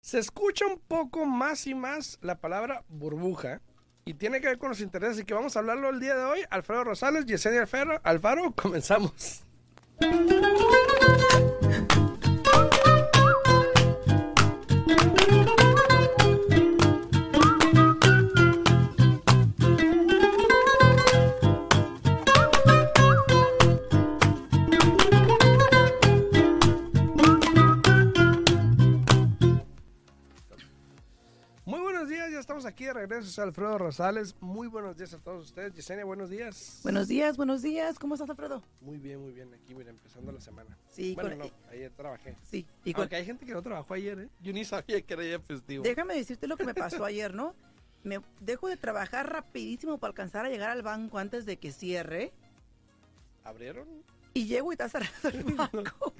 Se escucha un poco más y más la palabra burbuja y tiene que ver con los intereses y que vamos a hablarlo el día de hoy. Alfredo Rosales, Yesenia Alfaro, Alfaro, comenzamos. Regreso. Alfredo Rosales. Muy buenos días a todos ustedes. Yesenia, buenos días. Buenos días, buenos días. ¿Cómo estás, Alfredo? Muy bien, muy bien. Aquí, mira, empezando la semana. Sí, Bueno, no, ayer trabajé. sí. Y Aunque hay gente que no trabajó ayer, ¿eh? Yo ni sabía que era día festivo. déjame decirte lo que me pasó ayer, ¿no? Me dejo de trabajar rapidísimo para alcanzar a llegar al banco antes de que cierre ¿Abrieron? y llego y está cerrado el banco.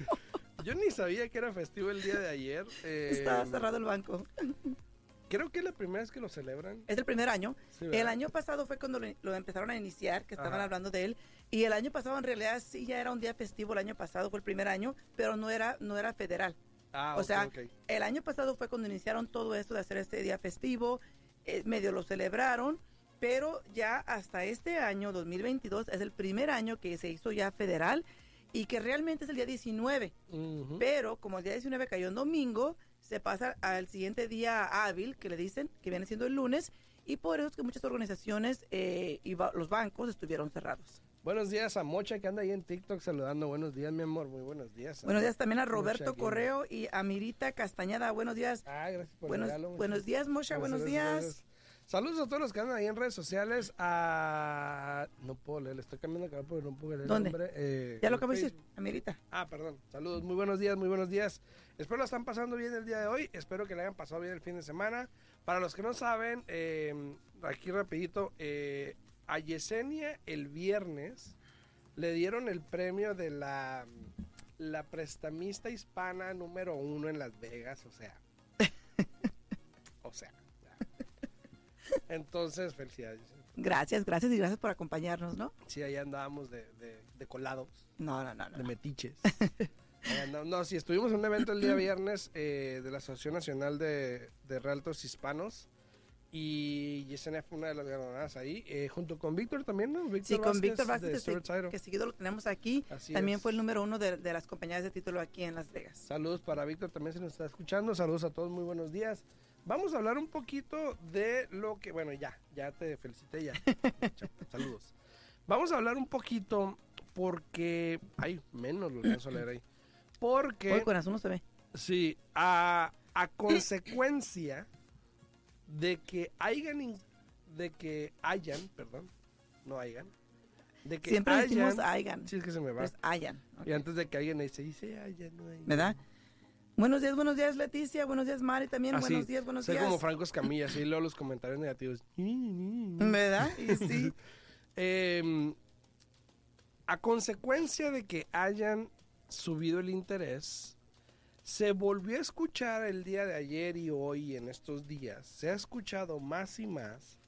Yo ni sabía que era festivo el día de ayer. Eh, Estaba cerrado el banco. Creo que es la primera vez que lo celebran. Es el primer año. El año pasado fue cuando lo, lo empezaron a iniciar, que estaban Ajá. hablando de él. Y el año pasado en realidad sí ya era un día festivo, el año pasado fue el primer año, pero no era, no era federal. Ah, o sea. El año pasado fue cuando iniciaron todo esto de hacer este día festivo, eh, medio lo celebraron, pero ya hasta este año, 2022, es el primer año que se hizo ya federal y que realmente es el día 19. Ujú. Pero como el día 19 cayó en domingo, se pasa al siguiente día hábil, que le dicen, que viene siendo el lunes, y por eso es que muchas organizaciones eh, y los bancos estuvieron cerrados. Buenos días a Mocha que anda ahí en TikTok saludando. Buenos días, mi amor. Muy buenos días. Buenos días también a Roberto gente. Correo y a Mirita Castañeda. Buenos días. Ah, gracias por Buenos, regalo, Mocha. buenos días, Mosha. Gracias, Buenos gracias, días. Saludos a todos los que andan ahí en redes sociales. A... No puedo leer, le estoy cambiando canal porque no puedo leer ¿Dónde? el nombre. Eh, Ya lo acabo de decir, Facebook. a Mirita. Ah, perdón. Saludos, muy buenos días, muy buenos días. Espero la están pasando bien el día de hoy. Espero que le hayan pasado bien el fin de semana. Para los que no saben, eh, aquí rapidito, eh, a Yesenia el viernes le dieron el premio de la, la prestamista hispana número uno en Las Vegas, o sea. o sea. Entonces, felicidades. Gracias, gracias y gracias por acompañarnos, ¿no? Sí, ahí andábamos de, de, de colados. No, no, no, no. de metiches. Andamos. no, sí, estuvimos en un evento el día viernes eh, de la Asociación Nacional de, de Realtors Hispanos y Yesenia fue una de las ganadoras ahí, eh, junto con Víctor también, ¿no? Sí, con Víctor Vázquez, que, Title. que seguido lo tenemos aquí. Así También es. fue el número uno de, de las compañías de título aquí en Las Vegas. Saludos para Víctor, también se nos está escuchando. Saludos a todos, muy buenos días. Vamos a hablar un poquito de lo que, bueno, ya, ya te felicité, ya. Saludos. Vamos a hablar un poquito porque, ay, menos lo a leer ahí. Porque... Hoy corazón no se ve. Sí, a, a consecuencia de que hayan, de que hayan, perdón, no hayan, de que Siempre hayan, decimos Aigan. sí es que se me va, pero es Ayan. ok. y antes de que alguien dice, dice hayan, no hayan. ¿Verdad? Buenos días, buenos días, Leticia. Buenos días, Mari. También Así, buenos días, buenos Soy días. como Franco Escamilla, así leo los comentarios negativos. ¿Verdad? Y sí. Em, a consecuencia de que hayan subido el interés, se volvió a escuchar el día de ayer y hoy en estos días, se ha escuchado más y más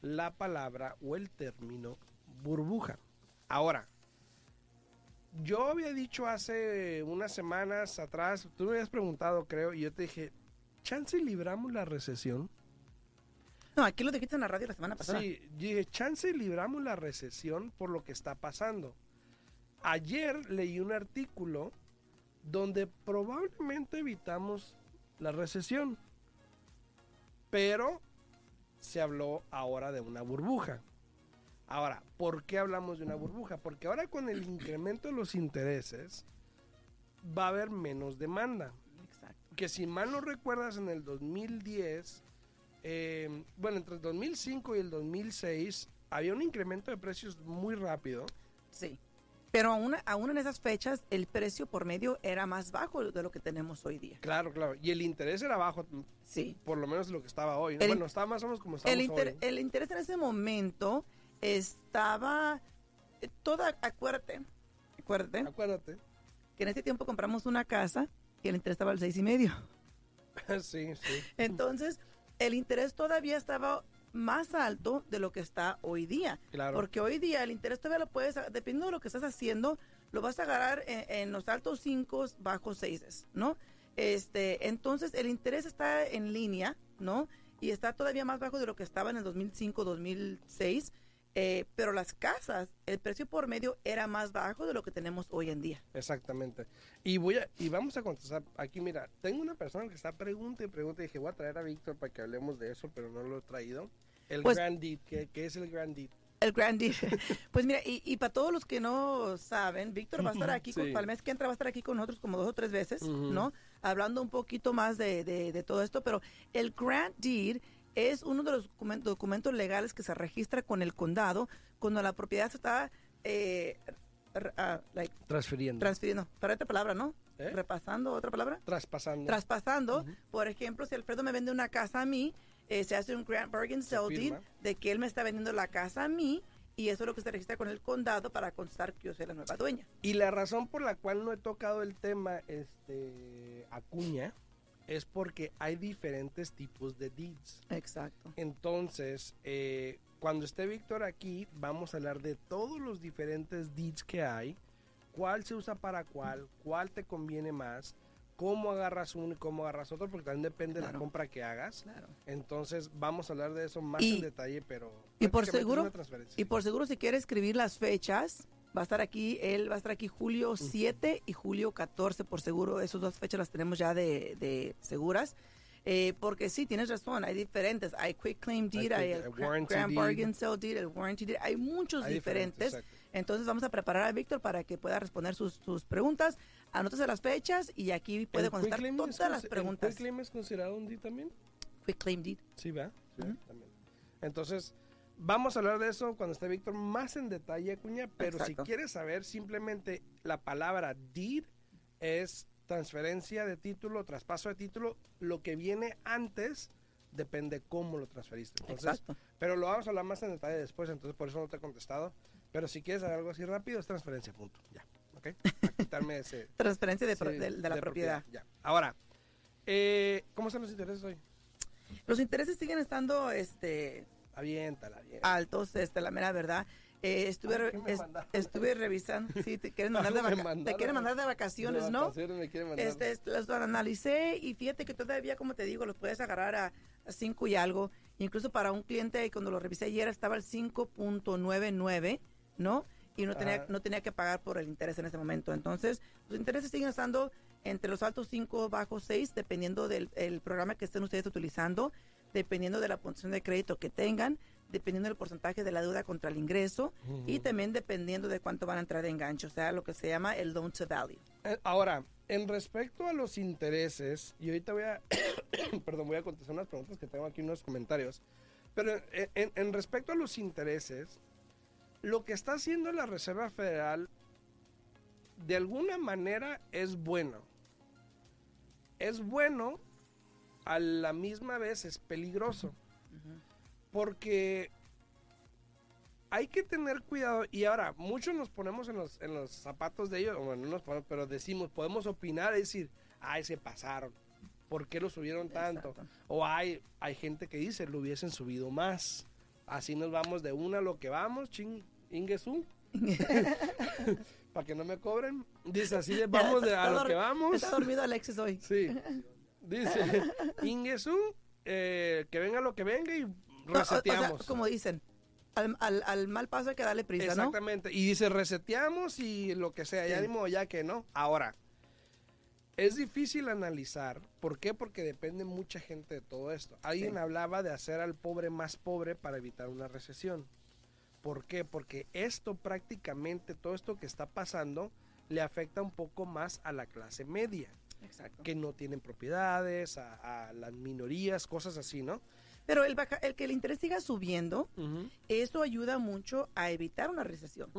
la palabra o el término burbuja. Ahora, yo había dicho hace unas semanas atrás, tú me habías preguntado, creo, y yo te dije, ¿chance libramos la recesión? No, aquí lo dijiste en la radio la semana pasada. Sí, yo dije, chance libramos la recesión por lo que está pasando. Ayer leí un artículo donde probablemente evitamos la recesión, pero se habló ahora de una burbuja. Ahora, ¿por qué hablamos de una burbuja? Porque ahora con el incremento de los intereses va a haber menos demanda Exacto. que si mal no recuerdas en el 2010, eh, bueno, entre el 2005 y el 2006 había un incremento de precios muy rápido. Sí. Pero aún, aún en esas fechas, el precio por medio era más bajo de lo que tenemos hoy día. Claro, claro. Y el interés era bajo, Sí. por lo menos lo que estaba hoy. El- bueno, estaba más o menos como inter- hoy. el interés en ese momento estaba eh, toda, acuérdate, acuérdate Acuérdate. que en ese tiempo compramos una casa y el interés estaba al seis y medio. sí, sí. Entonces, el interés todavía estaba más alto de lo que está hoy día. Claro. Porque hoy día el interés todavía lo puedes, dependiendo de lo que estás haciendo, lo vas a agarrar en, en los altos 5, bajos 6, ¿no? Este, entonces el interés está en línea, ¿no? Y está todavía más bajo de lo que estaba en el 2005, 2006. Eh, pero las casas, el precio por medio era más bajo de lo que tenemos hoy en día. Exactamente. Y voy a, y vamos a contestar aquí, mira, tengo una persona que está pregunta y pregunta y dije, voy a traer a Víctor para que hablemos de eso, pero no lo he traído. El Pues- Grand Deed, ¿qué, qué es el Grand Deed? El Grand Deal. Pues mira, y, y para todos los que no saben, Víctor va a estar aquí, con, Sí. para el mes que entra va a estar aquí con nosotros como dos o tres veces. ¿no? Hablando un poquito más de, de- de todo esto, pero el Grand Deed es uno de los documen- documentos legales que se registra con el condado cuando la propiedad se está eh, ah, like, Transfiriendo. transfiriendo. Para otra palabra, ¿no? ¿Eh? Repasando, otra palabra. Traspasando. Traspasando, por ejemplo, si Alfredo me vende una casa a mí, eh, se hace un Grant Bargain Sale de que él me está vendiendo la casa a mí y eso es lo que se registra con el condado para constar que yo soy la nueva dueña. Y la razón por la cual no he tocado el tema este Acuña es porque hay diferentes tipos de deeds. Exacto. Entonces, eh, cuando esté Víctor aquí, vamos a hablar de todos los diferentes deeds que hay, cuál se usa para cuál, cuál te conviene más, cómo agarras uno y cómo agarras otro, porque también depende de la compra que hagas. Claro. Entonces, vamos a hablar de eso más Y- en detalle, pero... y por seguro-. Y por seguro, si quiere escribir las fechas, va a estar aquí, él va a estar aquí julio 7 y julio 14, por seguro. Esas dos fechas las tenemos ya de, de seguras. Eh, porque sí, tienes razón, hay diferentes. Hay Quick Claim Deed, quick- hay el Grand. Bargain Sale Deed, el Warranty Deed. Hay muchos Hay diferentes. exacto. Entonces vamos a preparar a Víctor para que pueda responder sus, sus preguntas. Anótese las fechas y aquí puede ¿El contestar todas las preguntas. ¿El quitclaim es considerado un deed también? Quick Claim Deed. Sí, va. Sí, Ujú. también. Entonces, vamos a hablar de eso cuando esté Víctor más en detalle, Cuña. Pero Exacto. si quieres saber, simplemente la palabra deed es transferencia de título, traspaso de título. Lo que viene antes depende cómo lo transferiste. Entonces, Exacto. pero lo vamos a hablar más en detalle después, entonces por eso no te he contestado. Pero si quieres saber algo así rápido, es transferencia, punto. Ya. ¿Ok? Para quitarme ese. Transferencia de, de- de la propiedad. Ya. Ahora, eh, ¿cómo están los intereses hoy? Los intereses siguen estando este, Aviéntala, aviéntala. altos, este, la mera verdad. Eh, estuve, estuve revisando. Sí, te quieren mandar de, Algo me vaca- te quieren mandar de vacaciones, ¿no? vacaciones me quiere mandar. Este, los analicé y fíjate que todavía, como te digo, los puedes agarrar a, a 5 y algo. Incluso para un cliente, cuando lo revisé ayer, estaba al 5.99, ¿no? Y no tenía, Ajá. no tenía que pagar por el interés en ese momento. Entonces, los intereses siguen estando entre los altos 5, bajos 6, dependiendo del el programa que estén ustedes utilizando, dependiendo de la puntuación de crédito que tengan, dependiendo del porcentaje de la deuda contra el ingreso y Ujú. también dependiendo de cuánto van a entrar de enganche, o sea, lo que se llama el loan to value. Eh, Ahora, en respecto a los intereses, y ahorita voy a, perdón, voy a contestar unas preguntas que tengo aquí, unos comentarios, pero en, en- en respecto a los intereses, lo que está haciendo la Reserva Federal, de alguna manera es bueno. Es bueno, a la misma vez es peligroso, porque hay que tener cuidado y ahora muchos nos ponemos en los, en los zapatos de ellos, bueno, no nos ponemos, pero decimos, podemos opinar y decir, ay, se pasaron, ¿por qué lo subieron tanto? Exacto. O hay, hay gente que dice, lo hubiesen subido más, así nos vamos de una a lo que vamos, ching, ingesú, para que no me cobren, dice, así de vamos de a lo que vamos. Está dormido Alexis hoy. Sí, dice, ingesú, eh, que venga lo que venga y No, o- o sea, reseteamos. como dicen, al, al- al mal paso hay que darle prisa, ¿no? Exactamente. Y dice reseteamos y lo que sea, ya Sí. ni modo, ya que no. Ahora, es difícil analizar. ¿Por qué? Porque depende mucha gente de todo esto. Alguien Sí. hablaba de hacer al pobre más pobre para evitar una recesión. ¿Por qué? Porque esto prácticamente, todo esto que está pasando, le afecta un poco más a la clase media, Exacto. que no tienen propiedades, a, a las minorías, cosas así, ¿no? Pero el, baja- el que el interés siga subiendo, eso ayuda mucho a evitar una recesión.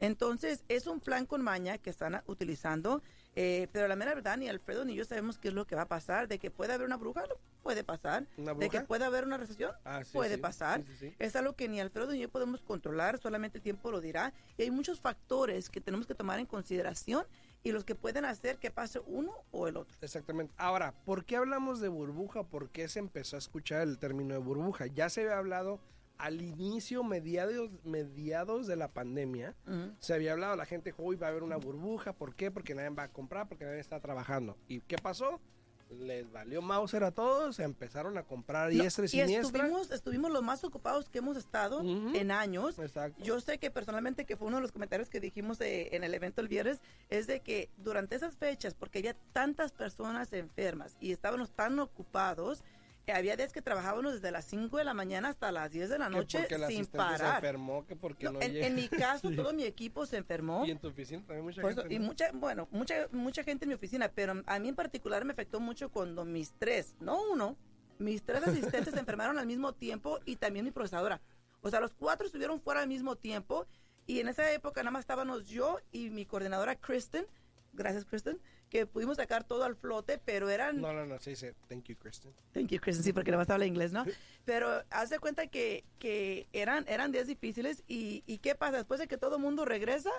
Entonces, es un plan con maña que están utilizando, eh, pero la mera verdad, ni Alfredo ni yo sabemos qué es lo que va a pasar, de que puede haber una bruja, lo puede pasar, ¿Una de que puede haber una recesión, Ah, sí, puede sí. pasar. Sí. Es algo que ni Alfredo ni yo podemos controlar, solamente el tiempo lo dirá. Y hay muchos factores que tenemos que tomar en consideración y los que pueden hacer que pase uno o el otro. Exactamente. Ahora, ¿por qué hablamos de burbuja? ¿Por qué se empezó a escuchar el término de burbuja? Ya se había hablado al inicio, mediados, mediados de la pandemia, se había hablado, la gente uy, va a haber una burbuja, ¿por qué? Porque nadie va a comprar, porque nadie está trabajando. ¿Y qué pasó? Les valió Mauser a todos, empezaron a comprar No, diestra y y siniestra. estuvimos, estuvimos los más ocupados que hemos estado en años. Exacto. Yo sé que personalmente, que fue uno de los comentarios que dijimos eh, en el evento el viernes, es de que durante esas fechas, porque había tantas personas enfermas y estábamos tan ocupados, había días que trabajábamos desde las 5 de la mañana hasta las 10 de la noche porque sin asistente se parar. enfermó, que porque No, no, en, en mi caso, Sí. todo mi equipo se enfermó. Y en tu oficina también mucha Por eso, gente. y mucha, bueno, mucha, mucha gente en mi oficina, pero a mí en particular me afectó mucho cuando mis tres, no uno, mis tres asistentes se enfermaron al mismo tiempo y también mi procesadora. O sea, los cuatro estuvieron fuera al mismo tiempo y en esa época nada más estábamos yo y mi coordinadora Kristen, gracias Kristen, que pudimos sacar todo al flote, pero eran No, no, no, se dice, thank you, Kristen. Thank you, Kristen, sí, porque nada más habla inglés, ¿no? Pero haz de cuenta que, que eran, eran días difíciles y, y ¿qué pasa? Después de que todo el mundo regresa,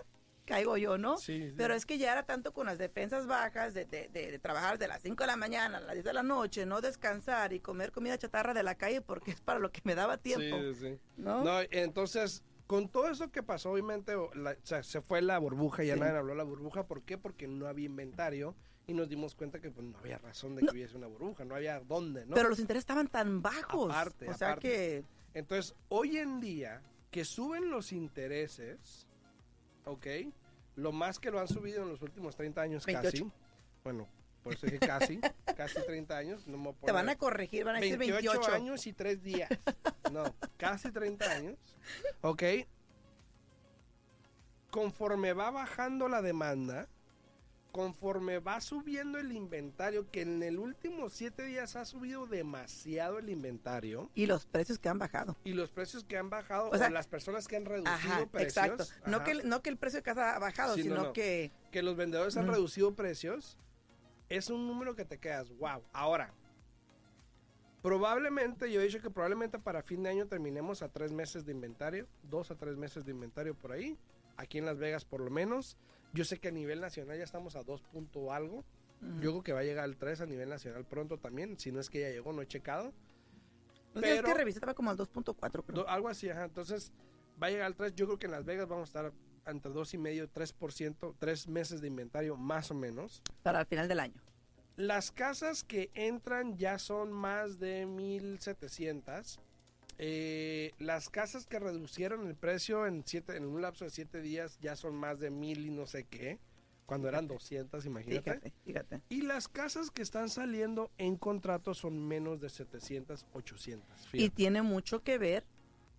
caigo yo, ¿no? Sí, sí. Pero es que ya era tanto con las defensas bajas de, de- de- de trabajar de las 5 de la mañana a las 10 de la noche, no descansar y comer comida chatarra de la calle porque es para lo que me daba tiempo, Sí, sí. ¿no? No, entonces, con todo eso que pasó, obviamente, la- o sea, se fue la burbuja, ya Sí. nadie habló de la burbuja. ¿Por qué? Porque no había inventario y nos dimos cuenta que pues, no había razón de que No. hubiese una burbuja, no había dónde, ¿no? Pero los intereses estaban tan bajos. Aparte, o sea aparte. que... Entonces, hoy en día, que suben los intereses, ¿ok? Lo más que lo han subido en los últimos 30 años 28. casi. Bueno, por eso dije casi, casi 30 años. No me Te van a corregir, van a decir 28, 28. años y 3 días. No, casi 30 años. ¿Ok? Conforme va bajando la demanda, conforme va subiendo el inventario, que en el último 7 días ha subido demasiado el inventario, Y los precios que han bajado. y los precios que han bajado, O sea, o las personas que han reducido Ajá, precios, exacto. No ajá, que, el- no que el precio de casa ha bajado, Sí, no, sino no. que... que los vendedores han Ujú. reducido precios, es un número que te quedas, wow. Ahora, probablemente, yo he dicho que probablemente para fin de año terminemos a tres meses de inventario, dos a tres meses de inventario por ahí, aquí en Las Vegas por lo menos. Yo sé que a nivel nacional ya estamos a dos punto algo. Yo creo que va a llegar al 3 a nivel nacional pronto también, si no es que ya llegó, no he checado. Días que revisé estaba como al 2.4, creo. Do- algo así, ajá. Entonces, va a llegar al 3. Yo creo que en Las Vegas vamos a estar entre 2,5 y 3%, tres meses de inventario más o menos. Para el final del año. Las casas que entran ya son más de 1,700. Eh, las casas que reducieron el precio en, siete, en un lapso de 7 días ya son más de 1,000 y no sé qué. Cuando eran 200, imagínate. Fíjate, fíjate. Y las casas que están saliendo en contrato son menos de 700, 800. Y fíjate. tiene mucho que ver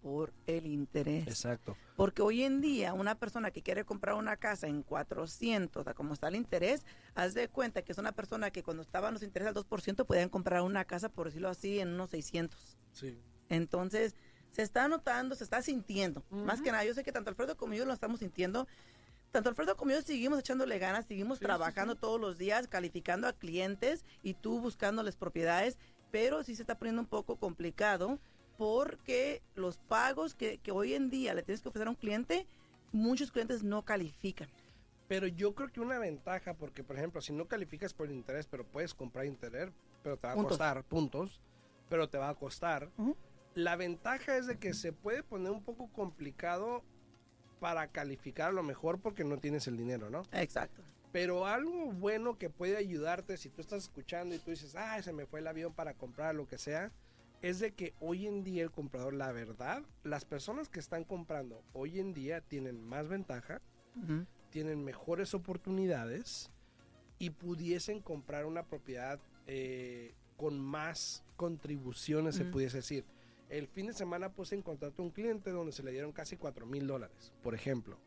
por el interés. Exacto. Porque hoy en día una persona que quiere comprar una casa en 400, a como está el interés, haz de cuenta que es una persona que cuando estaban los intereses al 2% podían comprar una casa, por decirlo así, en unos 600. Sí. Entonces, se está notando, se está sintiendo. Más que nada, yo sé que tanto Alfredo como yo lo estamos sintiendo. Tanto Alfredo como yo seguimos echándole ganas, seguimos Sí, sí, trabajando sí. todos los días, calificando a clientes y tú buscándoles propiedades, pero sí se está poniendo un poco complicado porque los pagos que, que hoy en día le tienes que ofrecer a un cliente, muchos clientes no califican. Pero yo creo que una ventaja, porque por ejemplo, si no calificas por interés, pero puedes comprar interés, pero te va a Puntos. costar puntos, pero te va a costar. La ventaja es de que se puede poner un poco complicado para calificar a lo mejor porque no tienes el dinero, ¿no? Exacto. Pero algo bueno que puede ayudarte si tú estás escuchando y tú dices, ah, se me fue el avión para comprar lo que sea, es de que hoy en día el comprador, la verdad, las personas que están comprando hoy en día tienen más ventaja, tienen mejores oportunidades y pudiesen comprar una propiedad eh, con más contribuciones, se pudiese decir. El fin de semana puse en contacto a un cliente donde se le dieron casi 4 mil dólares, por ejemplo.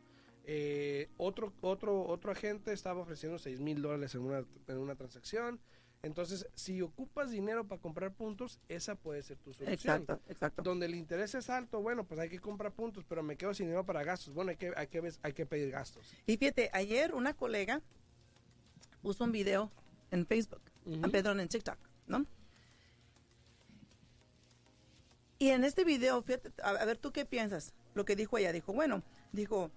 Eh, otro, otro, otro agente estaba ofreciendo 6 mil dólares en una, en una transacción. Entonces, si ocupas dinero para comprar puntos, esa puede ser tu solución. Exacto, exacto. Donde el interés es alto, bueno, pues hay que comprar puntos, pero me quedo sin dinero para gastos. Bueno, hay que, hay que, hay que pedir gastos. Y fíjate, ayer una colega puso un video en Facebook, Ujú. ah, perdón, en TikTok, ¿no? Y en este video, fíjate, a, a ver, ¿tú qué piensas? Lo que dijo ella, dijo, bueno, dijo,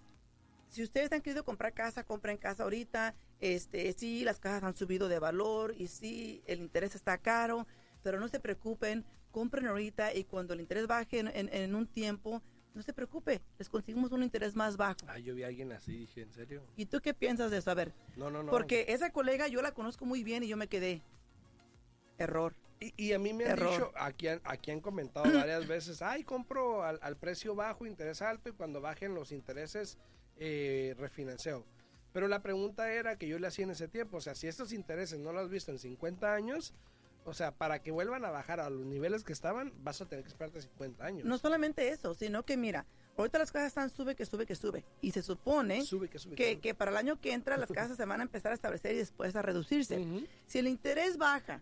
si ustedes han querido comprar casa, compren casa ahorita, este, sí, las casas han subido de valor y sí, el interés está caro, pero no se preocupen, compren ahorita y cuando el interés baje en, en- en un tiempo, no se preocupe, les conseguimos un interés más bajo. Ah, yo vi a alguien así, dije, ¿en serio? ¿Y tú qué piensas de eso? A ver, No, no, no. porque esa colega yo la conozco muy bien y yo me quedé. Error. Y, y a mí me han Error. dicho, aquí han, aquí han comentado varias veces, ay, compro al, al precio bajo, interés alto, y cuando bajen los intereses, eh, refinanceo. Pero la pregunta era que yo le hacía en ese tiempo, o sea, si estos intereses no los has visto en 50 años, o sea, para que vuelvan a bajar a los niveles que estaban, vas a tener que esperarte 50 años. No solamente eso, sino que mira, ahorita las casas están sube, que sube, que sube. Y se supone Sube, que sube. que, para el año que entra las casas se van a empezar a establecer y después a reducirse. Si el interés baja,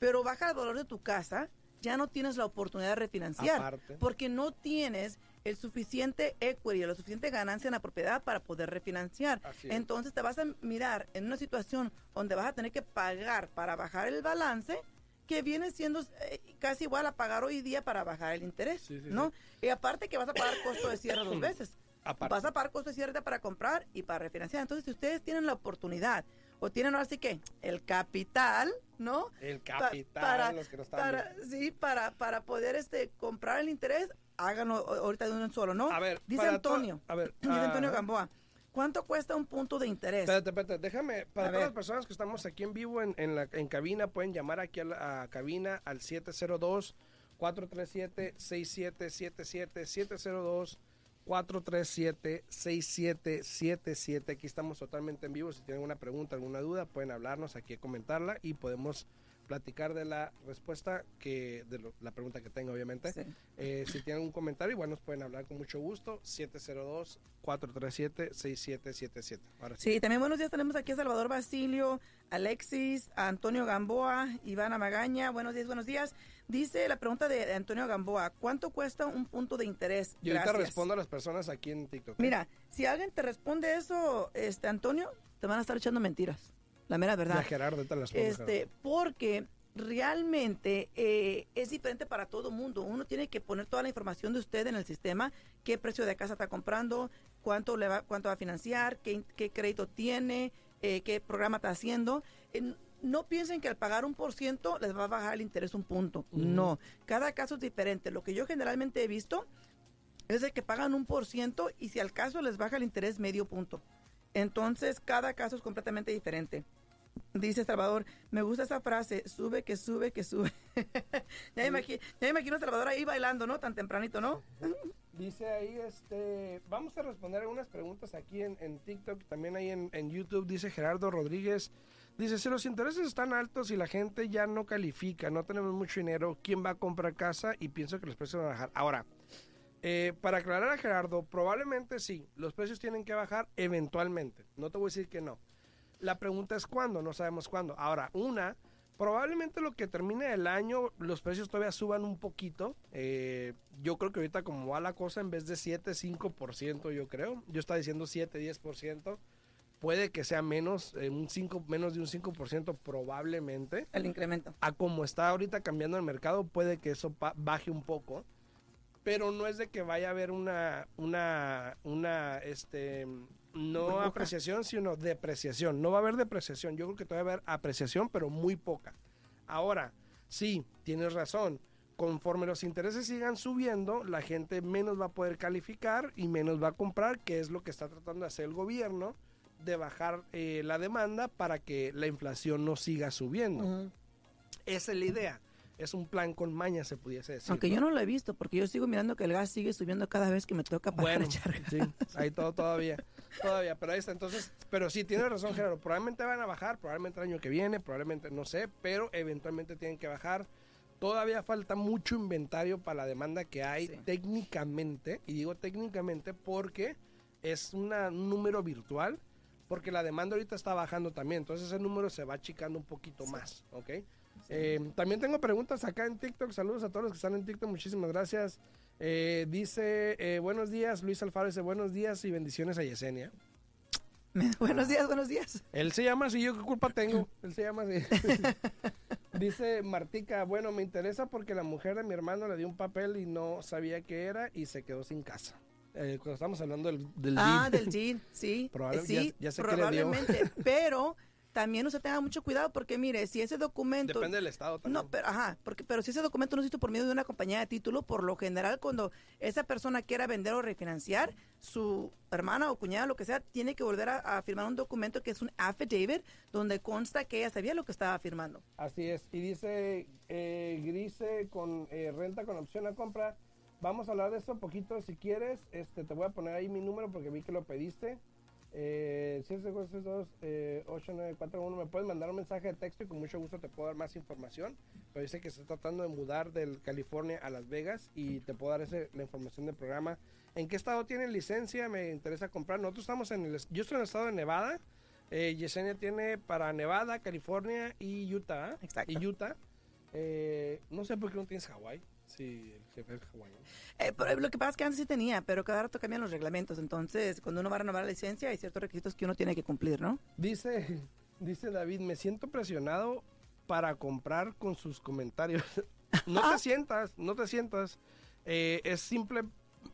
pero baja el valor de tu casa, ya no tienes la oportunidad de refinanciar. Aparte. Porque no tienes el suficiente equity, la suficiente ganancia en la propiedad para poder refinanciar. Entonces te vas a mirar en una situación donde vas a tener que pagar para bajar el balance que viene siendo eh, casi igual a pagar hoy día para bajar el interés, Sí, sí, ¿no? Y aparte que vas a pagar costo de cierre dos veces. Aparte. Vas a pagar costo de cierre para comprar y para refinanciar. Entonces, si ustedes tienen la oportunidad o tienen ahora sí que el capital, ¿no? El Pa- capital, para, los que no están para, sí, para, para poder este comprar el interés, háganlo ahorita de un solo, ¿no? A ver, dice Antonio, a ver, dice Antonio ajá. Gamboa, ¿cuánto cuesta un punto de interés? Espérate, espérate, déjame, para A todas ver. las personas que estamos aquí en vivo en, en la en cabina, pueden llamar aquí a la a cabina al 702 437 6777 702 437 6777 Aquí estamos totalmente en vivo. Si tienen alguna pregunta, alguna duda, pueden hablarnos aquí, comentarla y podemos platicar de la respuesta que de lo- la pregunta que tenga obviamente. Sí. Eh, si tienen un comentario, igual nos pueden hablar con mucho gusto. 702-437-6777. Ahora sí. Sí, también buenos días. Tenemos aquí a Salvador Basilio, Alexis, a Antonio Gamboa, Ivana Magaña. Buenos días, buenos días. Dice la pregunta de, Antonio Gamboa, ¿cuánto cuesta un punto de interés? Yo ahorita respondo a las personas aquí en TikTok. ¿eh? Mira, si alguien te responde eso, este Antonio, te van a estar echando mentiras. La mera Ya verdad. Gerardo, las Este, Gerardo. porque realmente eh, es diferente para todo mundo. Uno tiene que poner toda la información de usted en el sistema, qué precio de casa está comprando, cuánto le va, cuánto va a financiar, qué, qué crédito tiene, eh, qué programa está haciendo. Eh, no piensen que al pagar un por ciento les va a bajar el interés un punto. Ujú. No, cada caso es diferente. Lo que yo generalmente he visto es de que pagan un por ciento y si al caso les baja el interés medio punto. Entonces, cada caso es completamente diferente. Dice Salvador, me gusta esa frase, sube, que sube, que sube. ya, me imagino, ya me imagino Salvador ahí bailando, ¿no? Tan tempranito, ¿no? Dice ahí, este, vamos a responder algunas preguntas aquí en, en TikTok, también ahí en, en YouTube, dice Gerardo Rodríguez, dice, si los intereses están altos y la gente ya no califica, no tenemos mucho dinero, ¿quién va a comprar casa? Y pienso que los precios van a bajar. Ahora, eh, para aclarar a Gerardo, probablemente sí, los precios tienen que bajar eventualmente, no te voy a decir que no. La pregunta es cuándo, no sabemos cuándo. Ahora, una, probablemente lo que termine el año, los precios todavía suban un poquito. Eh, yo creo que ahorita como va la cosa, en vez de 7, 5%, yo creo. Yo estaba diciendo 7, 10%. Puede que sea menos, eh, un 5, menos de un 5% probablemente. El incremento. A como está ahorita cambiando el mercado, puede que eso baje un poco. Pero no es de que vaya a haber una, una, una, este, no apreciación, sino depreciación. No va a haber depreciación. Yo creo que todavía va a haber apreciación, pero muy poca. Ahora, sí, tienes razón. Conforme los intereses sigan subiendo, la gente menos va a poder calificar y menos va a comprar, que es lo que está tratando de hacer el gobierno, de bajar eh, la demanda para que la inflación no siga subiendo. Esa es la idea. Es un plan con maña, se pudiese decir. Aunque ¿no? yo no lo he visto, porque yo sigo mirando que el gas sigue subiendo cada vez que me toca pagar Bueno, sí, ahí todo todavía, todavía, pero ahí está. Entonces, pero sí, tienes razón, Gerardo. Probablemente van a bajar, probablemente el año que viene, probablemente no sé, pero eventualmente tienen que bajar. Todavía falta mucho inventario para la demanda que hay Sí. técnicamente, y digo técnicamente porque es una- un número virtual, porque la demanda ahorita está bajando también, entonces ese número se va achicando un poquito más, ¿ok? Eh, también tengo preguntas acá en TikTok. Saludos a todos los que están en TikTok. Muchísimas gracias. Eh, dice, eh, buenos días. Luis Alfaro dice, buenos días y bendiciones a Yesenia. buenos días, buenos días. Él se llama así, yo qué culpa tengo. Él se llama así. dice Martica, bueno, me interesa porque la mujer de mi hermano le dio un papel y no sabía qué era y se quedó sin casa. Eh, cuando estamos hablando del, del Ah, del deed, sí. Probable- sí, ya- ya sé qué le dio. probablemente. pero también usted tenga mucho cuidado porque mire, si ese documento Depende del estado también. No, pero, ajá, porque, pero si ese documento no se hizo por medio de una compañía de título, por lo general cuando esa persona quiera vender o refinanciar, su hermana o cuñada, lo que sea, tiene que volver a, a firmar un documento que es un affidavit, donde consta que ella sabía lo que estaba firmando. Así es. Y dice eh, Grise con eh, renta con opción a compra. Vamos a hablar de eso un poquito si quieres. Este, te voy a poner ahí mi número porque vi que lo pediste. Eh, 762 eh, 8941 me puedes mandar un mensaje de texto y con mucho gusto te puedo dar más información pero dice que está tratando de mudar del California a Las Vegas y te puedo dar ese- la información del programa ¿en qué estado tienen licencia? me interesa comprar nosotros estamos en el yo estoy en el estado de Nevada eh, Yesenia tiene para Nevada, California y Utah. Exacto. Y Utah. Eh, no sé por qué no tienes Hawái. Sí, el jefe es hawaiano. Eh, pero lo que pasa es que antes sí tenía, pero cada rato cambian los reglamentos. Entonces, cuando uno va a renovar la licencia, hay ciertos requisitos que uno tiene que cumplir, ¿no? Dice, dice David, me siento presionado para comprar con sus comentarios. No te sientas, no te sientas. Eh, es simple,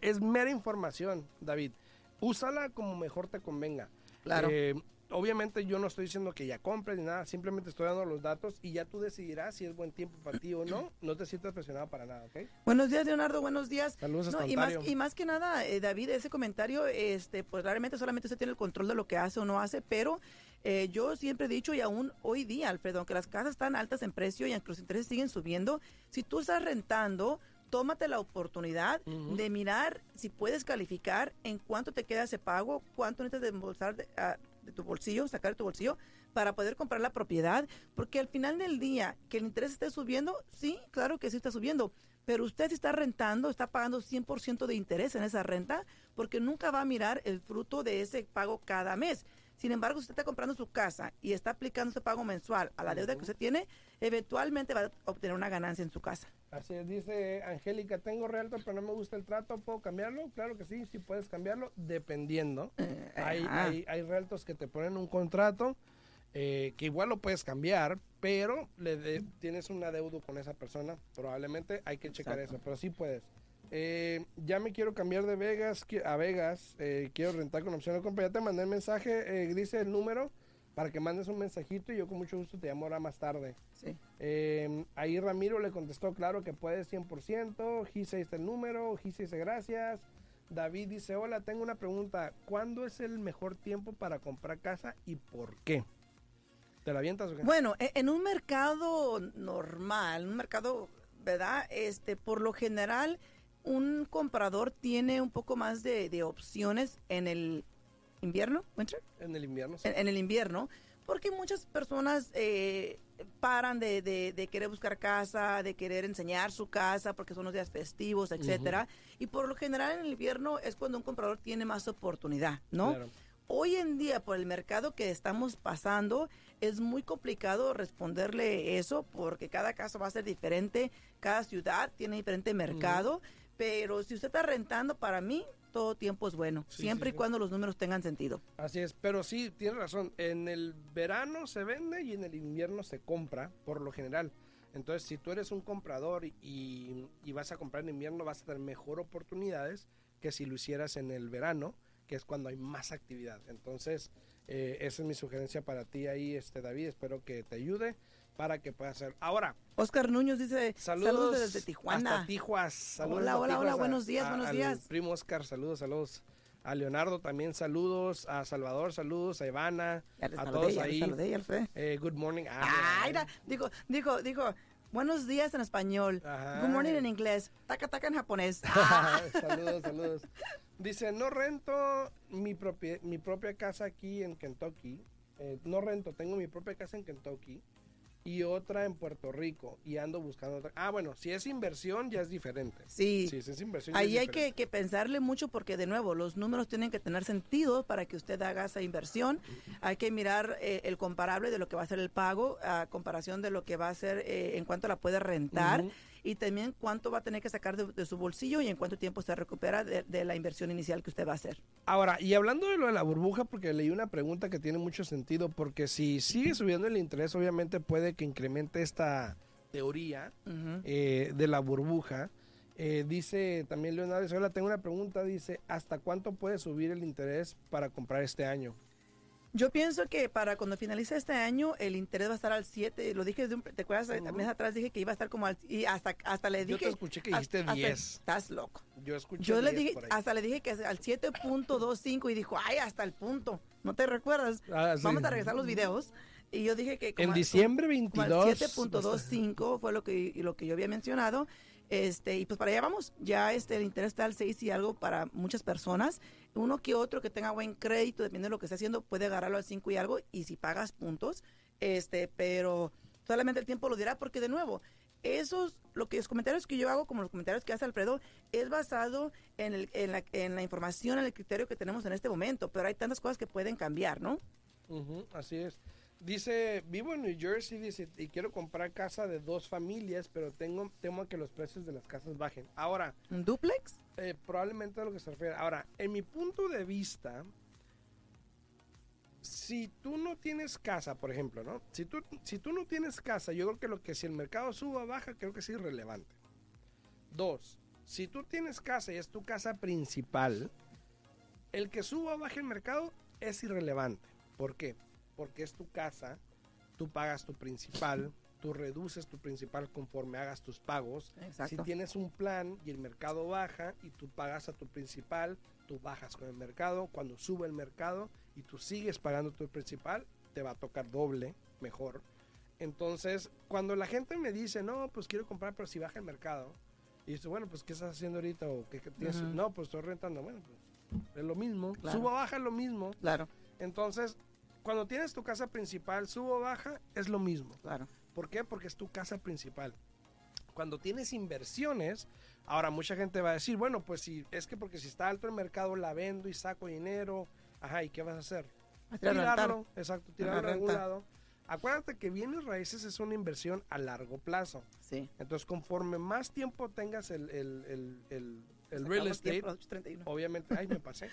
es mera información, David. Úsala como mejor te convenga. Claro. Eh, obviamente yo no estoy diciendo que ya compres ni nada, simplemente estoy dando los datos y ya tú decidirás si es buen tiempo para ti o no. No te sientas presionado para nada, ¿ok? Buenos días, Leonardo. Buenos días. Saludos No, y, más, y más que nada, eh, David, ese comentario, este, pues realmente solamente usted tiene el control de lo que hace o no hace, pero eh, yo siempre he dicho, y aún hoy día, Alfredo, aunque las casas están altas en precio y aunque los intereses siguen subiendo, si tú estás rentando, tómate la oportunidad de mirar si puedes calificar en cuánto te queda ese pago, cuánto necesitas de embolsar de, ah, de tu bolsillo, sacar de tu bolsillo para poder comprar la propiedad, porque al final del día que el interés esté subiendo, sí, claro que sí está subiendo, pero usted si está rentando, está pagando 100% de interés en esa renta, porque nunca va a mirar el fruto de ese pago cada mes. Sin embargo, si usted está comprando su casa y está aplicando ese pago mensual a la deuda que usted tiene, eventualmente va a obtener una ganancia en su casa. Así es, dice Angélica, tengo realtor pero no me gusta el trato, ¿puedo cambiarlo? Claro que sí, sí puedes cambiarlo, dependiendo. Hay, ajá. hay, hay realtors que te ponen un contrato eh, que igual lo puedes cambiar, pero le de- tienes un adeudo con esa persona, probablemente hay que checar Exacto. eso, pero sí puedes. Eh, ya me quiero cambiar de Vegas a Vegas, eh, quiero rentar con opción de compra, ya te mandé el mensaje, eh, dice el número para que mandes un mensajito y yo con mucho gusto te llamo ahora más tarde. Sí. Eh, ahí Ramiro le contestó, claro que puede 100%. Gise dice el número. Gise dice gracias. David dice, hola, tengo una pregunta. ¿Cuándo es el mejor tiempo para comprar casa y por qué? ¿Te la avientas o qué? Bueno, e- en un mercado normal, un mercado, ¿verdad? Este, por lo general, un comprador tiene un poco más de, de opciones en el invierno, winter, En el invierno. sí. en, en el invierno, porque muchas personas eh, paran de, de- de querer buscar casa, de querer enseñar su casa, porque son los días festivos, etcétera. Y por lo general en el invierno es cuando un comprador tiene más oportunidad, ¿no? Claro. Hoy en día, por el mercado que estamos pasando, es muy complicado responderle eso porque cada caso va a ser diferente, cada ciudad tiene diferente mercado, pero si usted está rentando, para mí todo tiempo es bueno, Sí, siempre sí, y cuando los números tengan sentido. Así es, pero sí, tienes razón. En el verano se vende y en el invierno se compra, por lo general. Entonces, si tú eres un comprador y, y- y vas a comprar en invierno, vas a tener mejor oportunidades que si lo hicieras en el verano, que es cuando hay más actividad. Entonces, eh, esa es mi sugerencia para ti ahí, este David. Espero que te ayude para que puedas hacer. Ahora, Oscar Nuños dice, saludos, saludos, desde Tijuana. Hasta Tijuas. Saludos Hola, hola, hola, buenos días, a- buenos al días. Primo Oscar, saludos, saludos. A Leonardo también saludos, a Salvador saludos, a Ivana, Ya les a saludé, todos ya ahí. les saludé. Eh, good morning. Ah, Ay, mira, dijo, dijo, dijo, buenos días en español, Ajá. good morning en inglés, taca taca en japonés. saludos, saludos. Dice, no rento mi, propia, mi propia casa aquí en Kentucky. Eh, no rento, tengo mi propia casa en Kentucky y otra en Puerto Rico y ando buscando otra. Ah, bueno, si es inversión ya es diferente. Sí, si es inversión ya es Ahí hay que, que pensarle mucho porque de nuevo los números tienen que tener sentido para que usted haga esa inversión. Hay que mirar eh, el comparable de lo que va a ser el pago a comparación de lo que va a ser eh, en cuanto la puede rentar Ujú. Y también cuánto va a tener que sacar de, de su bolsillo y en cuánto tiempo se recupera de, de la inversión inicial que usted va a hacer. Ahora, y hablando de lo de la burbuja, porque leí una pregunta que tiene mucho sentido, porque si sigue subiendo el interés, obviamente puede que incremente esta teoría eh, de la burbuja. Eh, dice también Leonardo, hola, tengo una pregunta, dice, ¿hasta cuánto puede subir el interés para comprar este año? Yo pienso que para cuando finalice este año el interés va a estar al 7. Lo dije, desde un, ¿te acuerdas? Uh mes atrás dije que iba a estar como al... Y hasta, hasta le dije... Yo te escuché que dijiste 10. estás loco. Yo escuché Yo le dije, hasta le dije que al 7.25 y dijo, ay, hasta el punto. ¿No te recuerdas? Ah, sí. Vamos a regresar los videos. Y yo dije que... en diciembre 22. 7.25 fue lo que, lo que yo había mencionado. Este, y pues para allá vamos, ya este, el interés está al 6 y algo para muchas personas. Uno que otro que tenga buen crédito, dependiendo de lo que esté haciendo, puede agarrarlo al 5 y algo, y si pagas puntos, este, pero solamente el tiempo lo dirá, porque de nuevo, esos, lo que los comentarios que yo hago, como los comentarios que hace Alfredo, es basado en, el, en la información, en el criterio que tenemos en este momento, pero hay tantas cosas que pueden cambiar, ¿no? así es. Dice, vivo en New Jersey dice, y quiero comprar casa de dos familias, pero tengo temo que los precios de las casas bajen. Ahora... ¿Un duplex? Eh, probablemente a lo que se refiere. Ahora, en mi punto de vista, si tú no tienes casa, por ejemplo, ¿no? Si tú, si tú no tienes casa, yo creo que lo que si el mercado suba o baja, creo que es irrelevante. Dos, si tú tienes casa y es tu casa principal, el que suba o baje el mercado es irrelevante. ¿Por qué? Porque es tu casa, tú pagas tu principal, tú reduces tu principal conforme hagas tus pagos. Si tienes un plan y el mercado baja y tú pagas a tu principal, tú bajas con el mercado. Cuando sube el mercado y tú sigues pagando tu principal, te va a tocar doble, mejor. Entonces, cuando la gente me dice, no, pues quiero comprar, pero si baja el mercado, y dice, bueno, pues ¿qué estás haciendo ahorita? ¿O qué, tienes? No, pues estoy rentando. Bueno, pues es lo mismo. Suba, baja es lo mismo. Claro. Entonces, cuando tienes tu casa principal, subo o baja, es lo mismo. Claro. ¿Por qué? Porque es tu casa principal. Cuando tienes inversiones, ahora mucha gente va a decir, bueno, pues si es que porque si está alto el mercado la vendo y saco dinero, ajá, ¿y qué vas a hacer? tirarlo, exacto, tirarlo a algún lado. Acuérdate que bienes raíces es una inversión a largo plazo. Sí. Entonces, conforme más tiempo tengas el, el, el, el real estate, obviamente, ay, me pasé,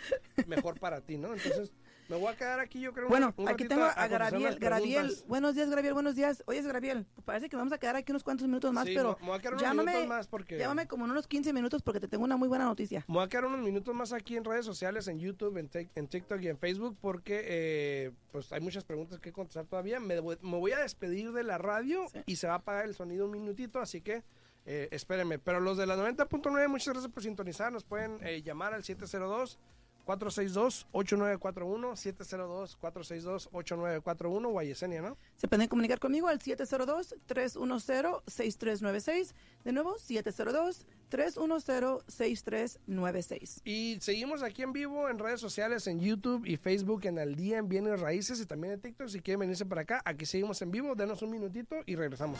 mejor para ti, ¿no? Entonces, me voy a quedar aquí, yo creo. Bueno, aquí tengo a, Graviel. Graviel, buenos días, Graviel, buenos días. Oye, Graviel, parece que vamos a quedar aquí unos cuantos minutos más, pero. Me voy a quedar unos minutos más porque. Llámame como en unos 15 minutos porque te tengo una muy buena noticia. Me voy a quedar unos minutos más aquí en redes sociales, en YouTube, en, TikTok y en Facebook, porque eh, pues hay muchas preguntas que contestar todavía. Me, voy a despedir de la radio y se va a apagar el sonido un minutito, así que. Eh, espérenme, pero los de la 90.9, muchas gracias por sintonizar. Nos pueden eh, llamar al 702 462-8941, 702-462-8941, Guayesenia, ¿no? Se pueden comunicar conmigo al 702-310-6396. De nuevo, 702-310-6396. Y seguimos aquí en vivo en redes sociales, en YouTube y Facebook, en Al Día en Bienes Raíces y también en TikTok. Si quieren venirse para acá, aquí seguimos en vivo. Denos un minutito y regresamos.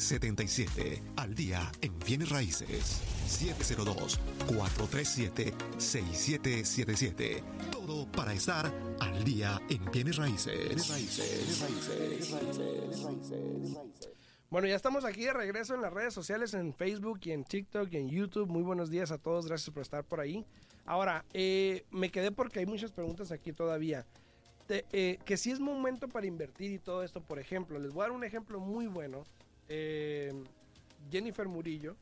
6777 al día en bienes raíces. 702-437-6777. Todo para estar al día en bienes raíces. Bueno, ya estamos aquí de regreso en las redes sociales, en Facebook y en TikTok y en YouTube. Muy buenos días a todos, gracias por estar por ahí. Ahora, eh, me quedé porque hay muchas preguntas aquí todavía. Eh, que si es momento para invertir y todo esto, por ejemplo, les voy a dar un ejemplo muy bueno. Eh, Jennifer Murillo.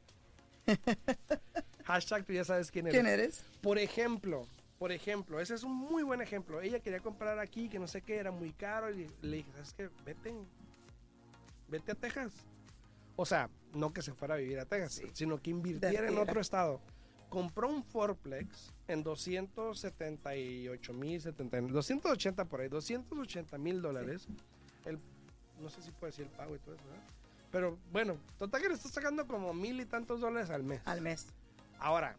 Hashtag, tú ya sabes quién eres. ¿Quién eres? Por ejemplo, por ejemplo, ese es un muy buen ejemplo. Ella quería comprar aquí, que no sé qué, era muy caro. Y le dije, ¿sabes qué? Vete, vete a Texas. O sea, no que se fuera a vivir a Texas, sino que invirtiera en otro estado. Compró un Forplex en 278 mil, 280 por ahí, 280 mil dólares. El, no sé si puede decir el pago y todo eso, ¿verdad? Pero bueno, total que le está sacando como mil y tantos dólares al mes. Al mes. Ahora,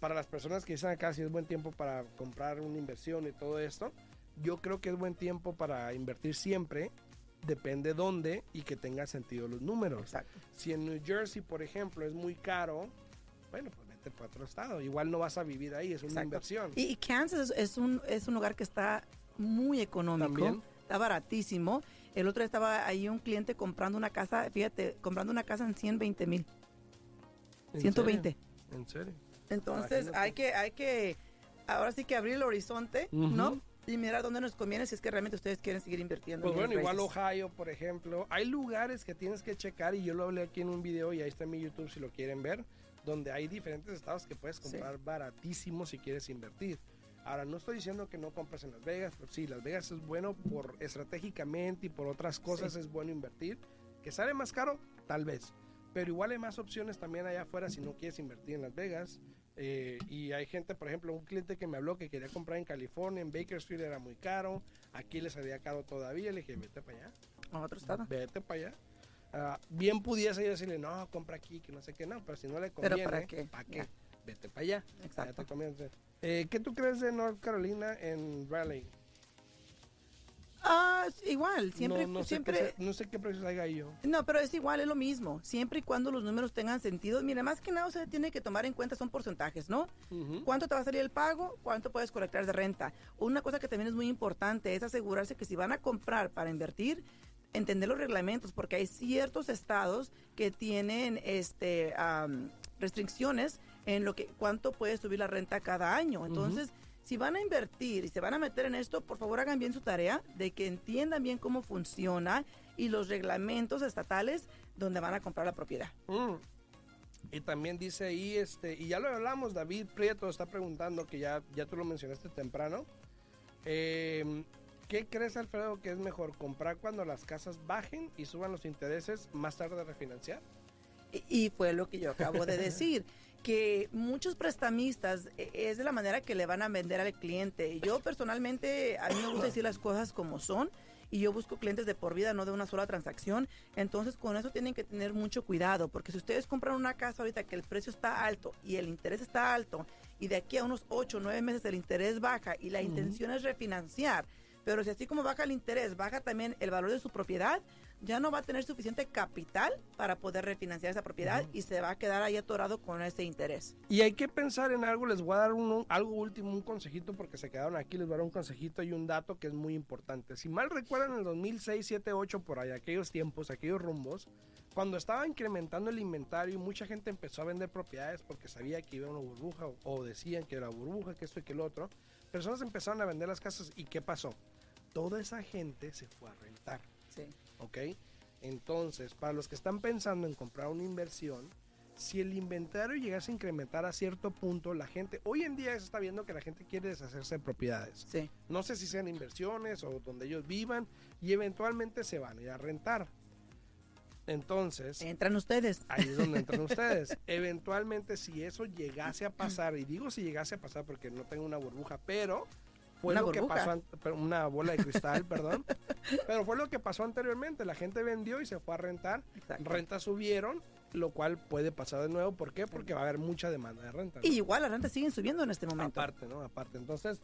para las personas que dicen acá si es buen tiempo para comprar una inversión y todo esto, yo creo que es buen tiempo para invertir siempre depende dónde y que tenga sentido los números. Exacto. Si en New Jersey, por ejemplo, es muy caro, bueno, pues vete para otro estado. Igual no vas a vivir ahí, es una Exacto. inversión. Y, y Kansas es, es un, es un lugar que está muy económico. También. Está baratísimo. El otro día estaba ahí un cliente comprando una casa, fíjate, comprando una casa en 120 mil, ¿En 120. serio? ¿En serio? Entonces Imagínate. hay que, hay que, ahora sí que abrir el horizonte, ¿no? Y mirar dónde nos conviene si es que realmente ustedes quieren seguir invirtiendo. Pues en bueno, igual. Ohio, por ejemplo. Hay lugares que tienes que checar y yo lo hablé aquí en un video y ahí está en mi YouTube si lo quieren ver, donde hay diferentes estados que puedes comprar baratísimo si quieres invertir. Ahora, no estoy diciendo que no compres en Las Vegas, pero sí, Las Vegas es bueno por estratégicamente y por otras cosas Sí. es bueno invertir. Que sale más caro, tal vez. Pero igual hay más opciones también allá afuera si no quieres invertir en Las Vegas. Eh, y hay gente, por ejemplo, un cliente que me habló que quería comprar en California, en Baker Street era muy caro, aquí les salía caro todavía, le dije, vete para allá, A otro estado. vete para allá. Ah, bien pudiese yo decirle, no, compra aquí, que no sé qué, no, pero si no le conviene, ¿para qué? Vete para allá. Exacto. Ya te. Eh, ¿Qué tú crees de North Carolina en Raleigh? Ah, igual, siempre, no, no sé siempre. qué, se- no sé qué precios hay ahí yo. No, pero es igual, es lo mismo. Siempre y cuando los números tengan sentido. Mire, más que nada, usted tiene que tomar en cuenta son porcentajes, ¿no? ¿Cuánto te va a salir el pago? ¿Cuánto puedes colectar de renta? Una cosa que también es muy importante es asegurarse que si van a comprar para invertir, entender los reglamentos, porque hay ciertos estados que tienen este restricciones en lo que cuánto puede subir la renta cada año. Entonces, si van a invertir y se van a meter en esto, por favor hagan bien su tarea de que entiendan bien cómo funciona y los reglamentos estatales donde van a comprar la propiedad. Mm. Y también dice ahí, este, y ya lo hablamos, David Prieto está preguntando, que ya, ya tú lo mencionaste temprano. Eh, ¿Qué crees, Alfredo, que es mejor? ¿Comprar cuando las casas bajen y suban los intereses, más tarde refinanciar? Y- Y fue lo que yo acabo de decir, que muchos prestamistas eh, es de la manera que le van a vender al cliente. Yo personalmente, a mí me gusta decir las cosas como son y yo busco clientes de por vida, no de una sola transacción. Entonces con eso tienen que tener mucho cuidado, porque si ustedes compran una casa ahorita que el precio está alto y el interés está alto y de aquí a unos 8 o 9 meses el interés baja y la intención es refinanciar, pero si así como baja el interés, baja también el valor de su propiedad, ya no va a tener suficiente capital para poder refinanciar esa propiedad y se va a quedar ahí atorado con ese interés. Y hay que pensar en algo, les voy a dar un, algo último, un consejito, porque se quedaron aquí, les voy a dar un consejito y un dato que es muy importante. Si mal recuerdan, en el 2006, 7, 8, por ahí, aquellos tiempos, aquellos rumbos, cuando estaba incrementando el inventario y mucha gente empezó a vender propiedades porque sabía que iba una burbuja o, o decían que era burbuja, que esto y que lo otro, personas empezaron a vender las casas y ¿qué pasó? Toda esa gente se fue a rentar. Sí. ¿Ok? Entonces, para los que están pensando en comprar una inversión, si el inventario llegase a incrementar a cierto punto, la gente, hoy en día se está viendo que la gente quiere deshacerse de propiedades. Sí. No sé si sean inversiones o donde ellos vivan y eventualmente se van a ir a rentar. Entonces, Entran ustedes. ahí es donde entran ustedes. Eventualmente, si eso llegase a pasar, y digo si llegase a pasar porque no tengo una burbuja, pero fue Una lo que pasó, una bola de cristal, perdón. Pero fue lo que pasó anteriormente. La gente vendió y se fue a rentar. Exacto. Rentas subieron, lo cual puede pasar de nuevo. ¿Por qué? Porque va a haber mucha demanda de renta. ¿no? Y igual las rentas siguen subiendo en este momento. Aparte, ¿no? Aparte. Entonces,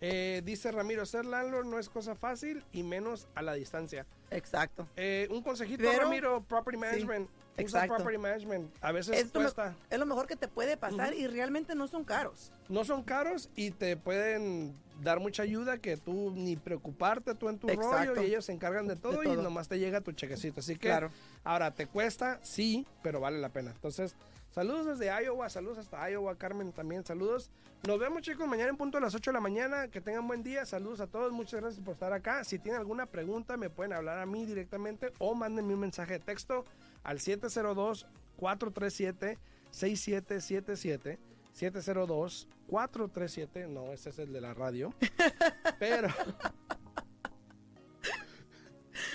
eh, dice Ramiro, ser landlord no es cosa fácil y menos a la distancia. Exacto. Eh, un consejito, Pero- Ramiro, property management. Usa exacto. property management. A veces Es lo, cuesta. es lo mejor que te puede pasar y realmente no son caros. No son caros y te pueden dar mucha ayuda que tú ni preocuparte tú en tu Exacto. rollo y ellos se encargan de todo, y todo. nomás te llega tu chequecito. Así que Claro. ahora te cuesta, sí, pero vale la pena. Entonces, saludos desde Iowa, saludos hasta Iowa, Carmen también, saludos. Nos vemos chicos mañana en punto a las 8 de la mañana. Que tengan buen día, saludos a todos, muchas gracias por estar acá. Si tienen alguna pregunta me pueden hablar a mí directamente o mándenme un mensaje de texto al 702-437-6777. 702-437, no, ese es el de la radio. Pero,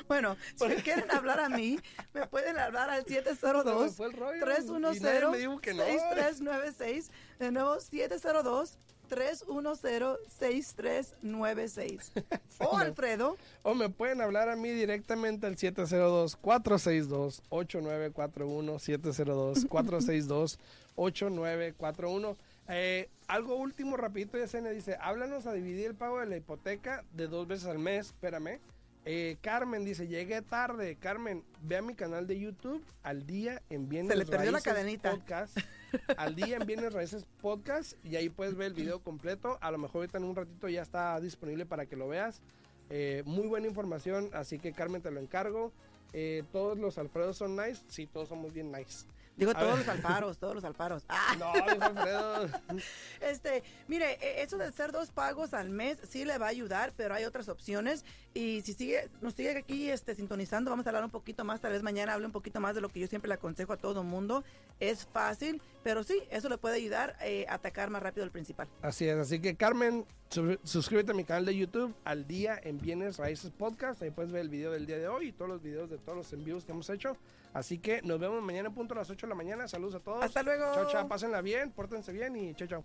Bueno, si me quieren hablar a mí, me pueden hablar al se me 702 fue el rollo. y 310 nadie me dijo que no. 6396. De nuevo, 702 310 6396. O Alfredo, O me pueden hablar a mí directamente al 702-462-8941. 702-462-8941. Eh, algo último, rapidito, me dice, háblanos a dividir el pago de la hipoteca de dos veces al mes. Espérame. Eh, Carmen dice, llegué tarde. Carmen, ve a mi canal de YouTube al día en Bienes Se le perdió la cadenita. Podcast. al día en Bienes Raíces Podcast y ahí puedes ver el video completo. A lo mejor ahorita en un ratito ya está disponible para que lo veas. Eh, muy buena información, así que Carmen te lo encargo. Eh, todos los Alfredos son nice. Sí, todos somos bien nice. Digo, A todos ver. los alfaros, todos los alfaros. Ah, No, Alfredo. Este, mire, e- eso de hacer dos pagos al mes sí le va a ayudar, pero hay otras opciones. Y si sigue, nos sigue aquí este, sintonizando, vamos a hablar un poquito más, tal vez mañana hable un poquito más de lo que yo siempre le aconsejo a todo mundo. Es fácil, pero sí, eso le puede ayudar eh, a atacar más rápido el principal. Así es, así que Carmen, suscríbete a mi canal de YouTube al día en Bienes Raíces Podcast. Ahí puedes ver el video del día de hoy y todos los videos de todos los envíos que hemos hecho. Así que nos vemos mañana en punto a las 8 de la mañana. Saludos a todos. Hasta luego. Chao, chao. Pásenla bien, pórtense bien y chao, chao.